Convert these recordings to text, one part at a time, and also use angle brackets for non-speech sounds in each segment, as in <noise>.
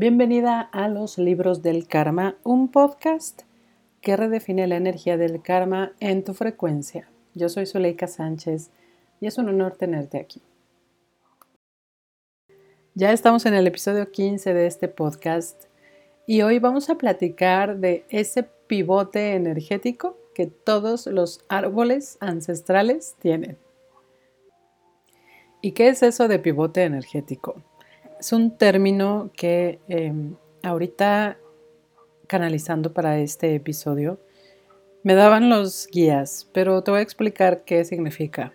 Bienvenida a los libros del karma, un podcast que redefine la energía del karma en tu frecuencia. Yo soy Zuleika Sánchez y es un honor tenerte aquí. Ya estamos en el episodio 15 de este podcast y hoy vamos a platicar de ese pivote energético que todos los árboles ancestrales tienen. ¿Y qué es eso de pivote energético? Es un término que em, ahorita canalizando para este episodio me daban los guías, pero te voy a explicar qué significa.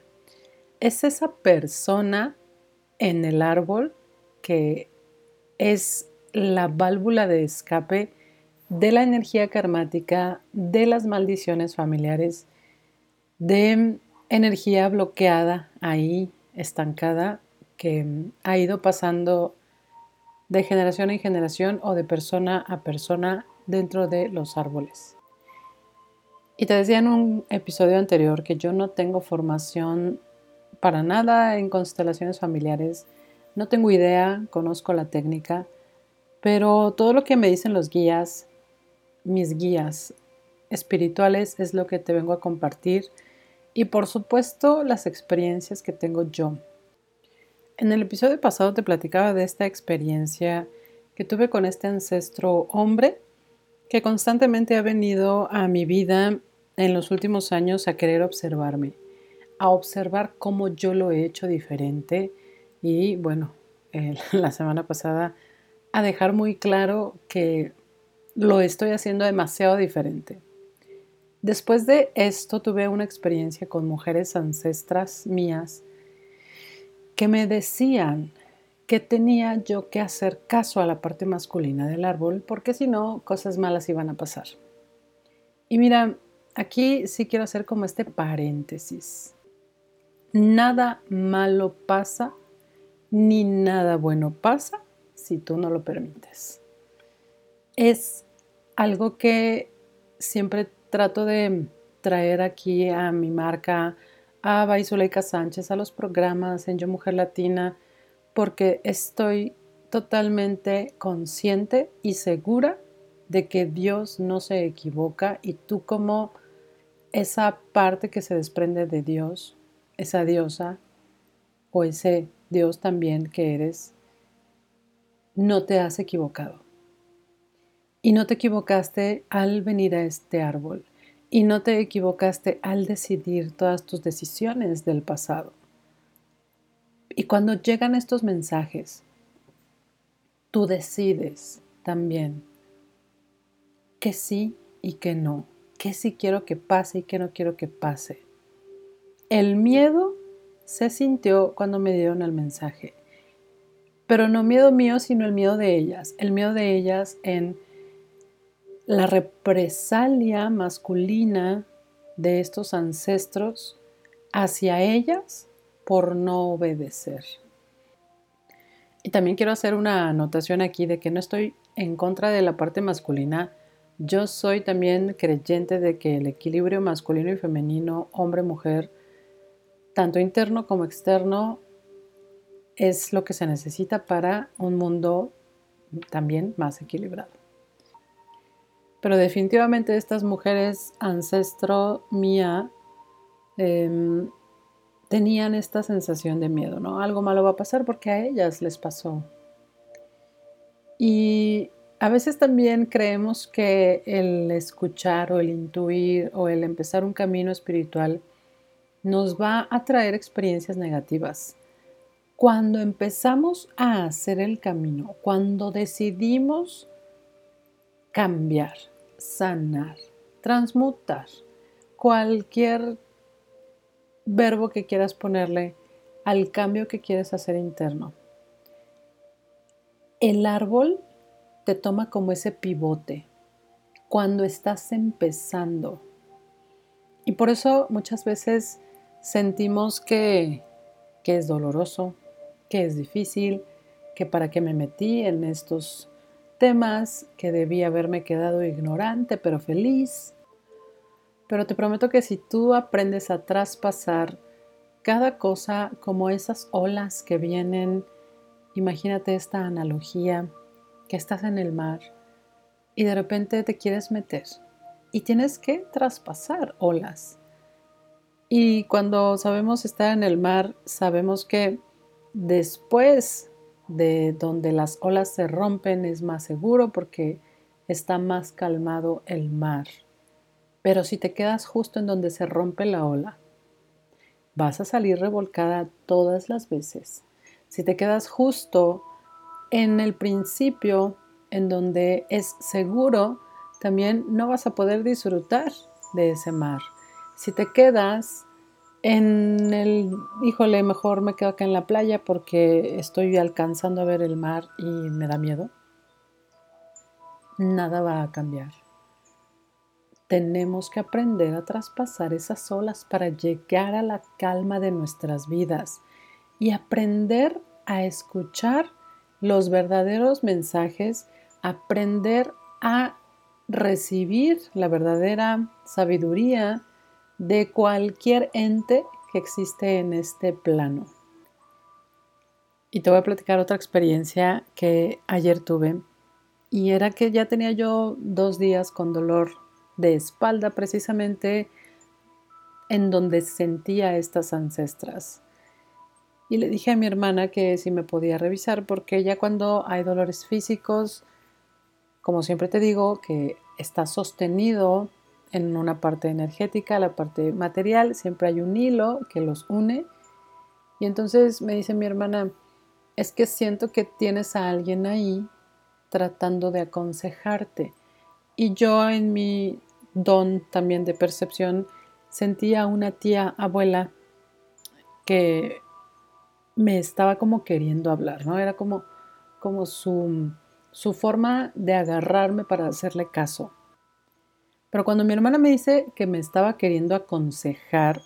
Es esa persona en el árbol que es la válvula de escape de la energía karmática, de las maldiciones familiares, de energía bloqueada ahí estancada que ha ido pasando de generación en generación o de persona a persona dentro de los árboles. Y te decía en un episodio anterior que yo no tengo formación para nada en constelaciones familiares, no tengo idea, conozco la técnica, pero todo lo que me dicen los guías, mis guías espirituales, es lo que te vengo a compartir y por supuesto las experiencias que tengo yo. En el episodio pasado te platicaba de esta experiencia que tuve con este ancestro hombre que constantemente ha venido a mi vida en los últimos años a querer observarme, a observar cómo yo lo he hecho diferente y bueno, <laughs> la semana pasada a dejar muy claro que lo estoy haciendo demasiado diferente. Después de esto tuve una experiencia con mujeres ancestras mías que me decían que tenía yo que hacer caso a la parte masculina del árbol porque si no cosas malas iban a pasar. Y mira, aquí sí quiero hacer como este paréntesis. Nada malo pasa ni nada bueno pasa si tú no lo permites. Es algo que siempre trato de traer aquí a mi marca, a Baizuleika Sánchez, a los programas en Yo Mujer Latina, porque estoy totalmente consciente y segura de que Dios no se equivoca y tú como esa parte que se desprende de Dios, esa diosa o ese Dios también que eres, no te has equivocado. Y no te equivocaste al venir a este árbol. Y no te equivocaste al decidir todas tus decisiones del pasado. Y cuando llegan estos mensajes, tú decides también que sí y que no, que sí quiero que pase y que no quiero que pase. El miedo se sintió cuando me dieron el mensaje, pero no miedo mío, sino el miedo de ellas, el miedo de ellas en la represalia masculina de estos ancestros hacia ellas por no obedecer. Y también quiero hacer una anotación aquí de que no estoy en contra de la parte masculina. Yo soy también creyente de que el equilibrio masculino y femenino, hombre-mujer, tanto interno como externo, es lo que se necesita para un mundo también más equilibrado. Pero definitivamente estas mujeres ancestro mía em, tenían esta sensación de miedo, ¿no? Algo malo va a pasar porque a ellas les pasó. Y a veces también creemos que el escuchar o el intuir o el empezar un camino espiritual nos va a traer experiencias negativas. Cuando empezamos a hacer el camino, cuando decidimos cambiar, sanar, transmutar, cualquier verbo que quieras ponerle al cambio que quieres hacer interno. El árbol te toma como ese pivote cuando estás empezando. Y por eso muchas veces sentimos que, que es doloroso, que es difícil, que para qué me metí en estos temas, que debí haberme quedado ignorante pero feliz. Pero te prometo que si tú aprendes a traspasar cada cosa como esas olas que vienen, imagínate esta analogía, que estás en el mar y de repente te quieres meter y tienes que traspasar olas. Y cuando sabemos estar en el mar, sabemos que después de donde las olas se rompen es más seguro porque está más calmado el mar. Pero si te quedas justo en donde se rompe la ola, vas a salir revolcada todas las veces. Si te quedas justo en el principio, en donde es seguro, también no vas a poder disfrutar de ese mar. Si te quedas en el, híjole, mejor me quedo acá en la playa porque estoy alcanzando a ver el mar y me da miedo. Nada va a cambiar. Tenemos que aprender a traspasar esas olas para llegar a la calma de nuestras vidas y aprender a escuchar los verdaderos mensajes, aprender a recibir la verdadera sabiduría de cualquier ente que existe en este plano. Y te voy a platicar otra experiencia que ayer tuve y era que ya tenía yo dos días con dolor de espalda precisamente en donde sentía estas ancestras. Y le dije a mi hermana que si me podía revisar porque ya cuando hay dolores físicos, como siempre te digo, que está sostenido en una parte energética, la parte material, siempre hay un hilo que los une. Y entonces me dice mi hermana, es que siento que tienes a alguien ahí tratando de aconsejarte. Y yo en mi don también de percepción sentía a una tía abuela que me estaba como queriendo hablar, ¿no? Era como, como su, su forma de agarrarme para hacerle caso. Pero cuando mi hermana me dice que me estaba queriendo aconsejar,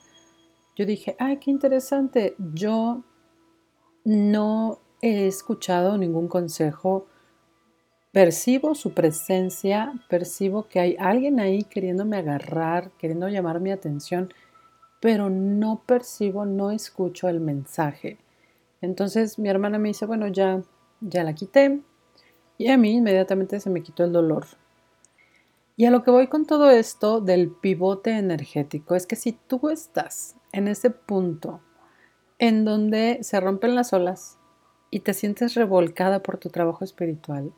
yo dije, ay, qué interesante. Yo no he escuchado ningún consejo. Percibo su presencia, percibo que hay alguien ahí queriéndome agarrar, queriendo llamar mi atención, pero no percibo, no escucho el mensaje. Entonces mi hermana me dice, bueno, ya, ya la quité. Y a mí inmediatamente se me quitó el dolor. Y a lo que voy con todo esto del pivote energético es que si tú estás en ese punto en donde se rompen las olas y te sientes revolcada por tu trabajo espiritual,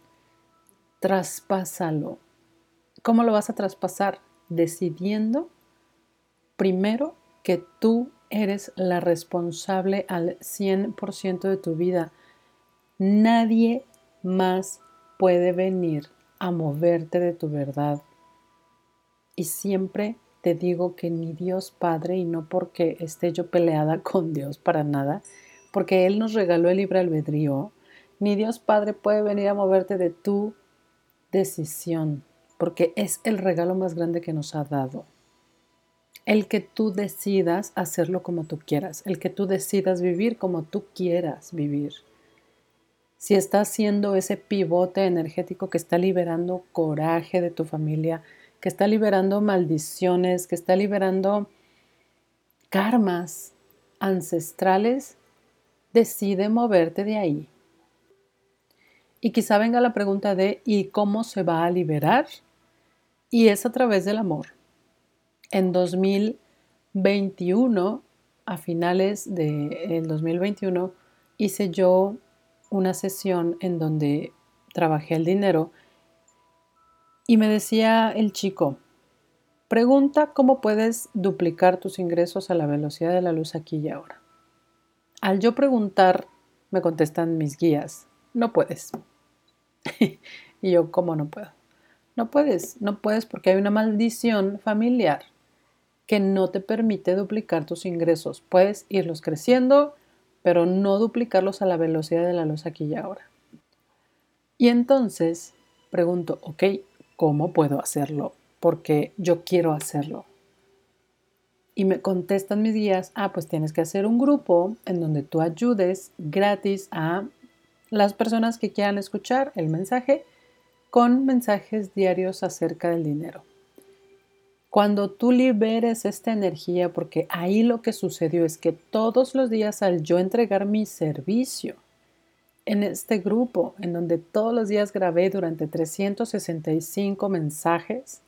traspásalo. ¿Cómo lo vas a traspasar? Decidiendo primero que tú eres la responsable al 100% de tu vida. Nadie más puede venir a moverte de tu verdad. Y siempre te digo que ni Dios Padre, y no porque esté yo peleada <laughs> con Dios para nada, porque Él nos regaló el libre albedrío, ni Dios Padre puede venir a moverte de tu decisión, porque es el regalo más grande que nos ha dado. El que tú decidas hacerlo como tú quieras, el que tú decidas vivir como tú quieras vivir. Si estás haciendo ese pivote energético que está liberando coraje de tu familia, que está liberando maldiciones, que está liberando karmas ancestrales, decide moverte de ahí. Y quizá venga la pregunta de ¿y cómo se va a liberar? Y es a través del amor. En 2021, a finales del 2021, hice yo una sesión en donde trabajé el dinero y me decía el chico, pregunta cómo puedes duplicar tus ingresos a la velocidad de la luz aquí y ahora. Al yo preguntar, me contestan mis guías, no puedes. <laughs> y yo, ¿cómo no puedo? No puedes, no puedes porque hay una maldición familiar que no te permite duplicar tus ingresos. Puedes irlos creciendo, pero no duplicarlos a la velocidad de la luz aquí y ahora. Y entonces pregunto, ok, ¿cómo puedo hacerlo? Porque yo quiero hacerlo. Y me contestan mis guías, ah, pues tienes que hacer un grupo en donde tú ayudes gratis a las personas que quieran escuchar el mensaje con mensajes diarios acerca del dinero. Cuando tú liberes esta energía, porque ahí lo que sucedió es que todos los días al yo entregar mi servicio, en este grupo en donde todos los días grabé durante 365 mensajes,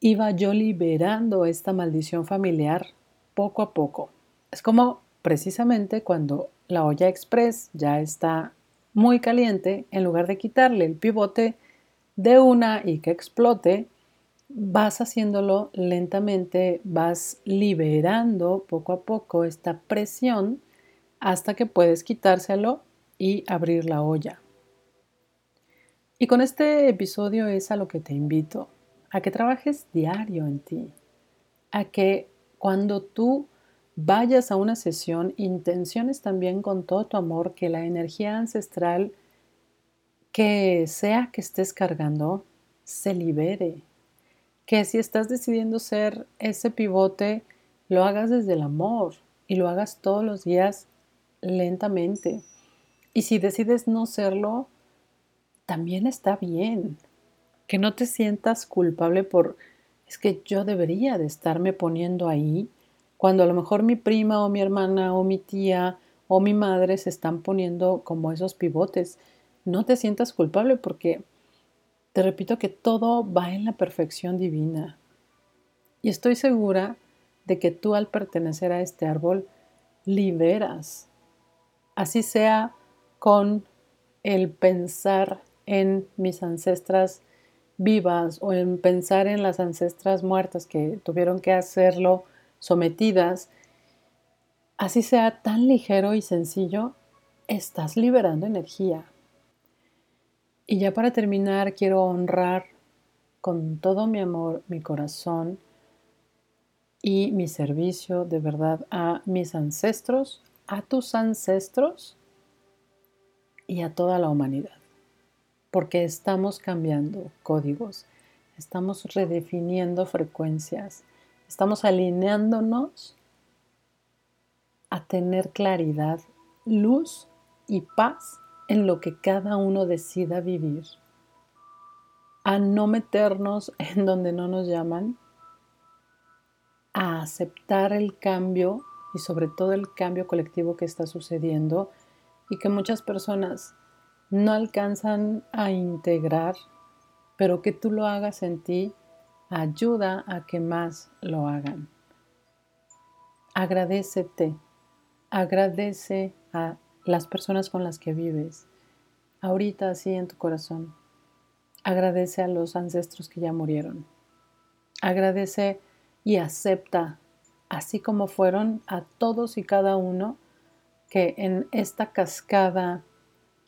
iba yo liberando esta maldición familiar poco a poco. Es como precisamente cuando la olla express ya está muy caliente, en lugar de quitarle el pivote de una y que explote, vas haciéndolo lentamente, vas liberando poco a poco esta presión hasta que puedes quitárselo y abrir la olla. Y con este episodio es a lo que te invito, a que trabajes diario en ti, a que cuando tú vayas a una sesión, intenciones también con todo tu amor que la energía ancestral que sea que estés cargando se libere. Que si estás decidiendo ser ese pivote, lo hagas desde el amor y lo hagas todos los días lentamente. Y si decides no serlo, también está bien. Que no te sientas culpable por, es que yo debería de estarme poniendo ahí cuando a lo mejor mi prima o mi hermana o mi tía o mi madre se están poniendo como esos pivotes. No te sientas culpable porque te repito que todo va en la perfección divina. Y estoy segura de que tú al pertenecer a este árbol liberas, así sea con el pensar en mis ancestras vivas o en pensar en las ancestras muertas que tuvieron que hacerlo sometidas, así sea tan ligero y sencillo, estás liberando energía. Y ya para terminar, quiero honrar con todo mi amor, mi corazón y mi servicio de verdad a mis ancestros, a tus ancestros y a toda la humanidad. Porque estamos cambiando códigos, estamos redefiniendo frecuencias, Estamos alineándonos a tener claridad, luz y paz en lo que cada uno decida vivir. A no meternos <laughs> en donde no nos llaman, a aceptar el cambio y sobre todo el cambio colectivo que está sucediendo y que muchas personas no alcanzan a integrar, pero que tú lo hagas en ti ayuda a que más lo hagan. Agradecete, agradece a las personas con las que vives, ahorita así en tu corazón. Agradece a los ancestros que ya murieron. Agradece y acepta, así como fueron, a todos y cada uno que en esta cascada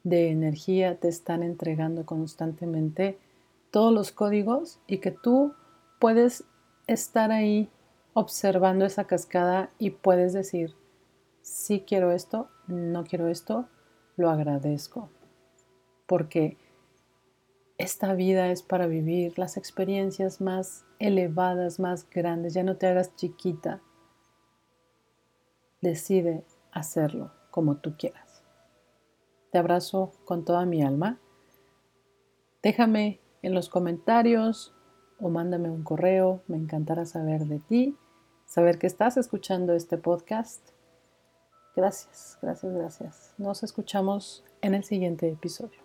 de energía te están entregando constantemente todos los códigos y que tú puedes estar ahí observando esa cascada y puedes decir, sí quiero esto, no quiero esto, lo agradezco. Porque esta vida es para vivir las experiencias más elevadas, más grandes. Ya no te hagas chiquita. Decide hacerlo como tú quieras. Te abrazo con toda mi alma. Déjame en los comentarios o mándame un correo, me encantará saber de ti, saber que estás escuchando este podcast. Gracias, gracias, gracias. Nos escuchamos en el siguiente episodio.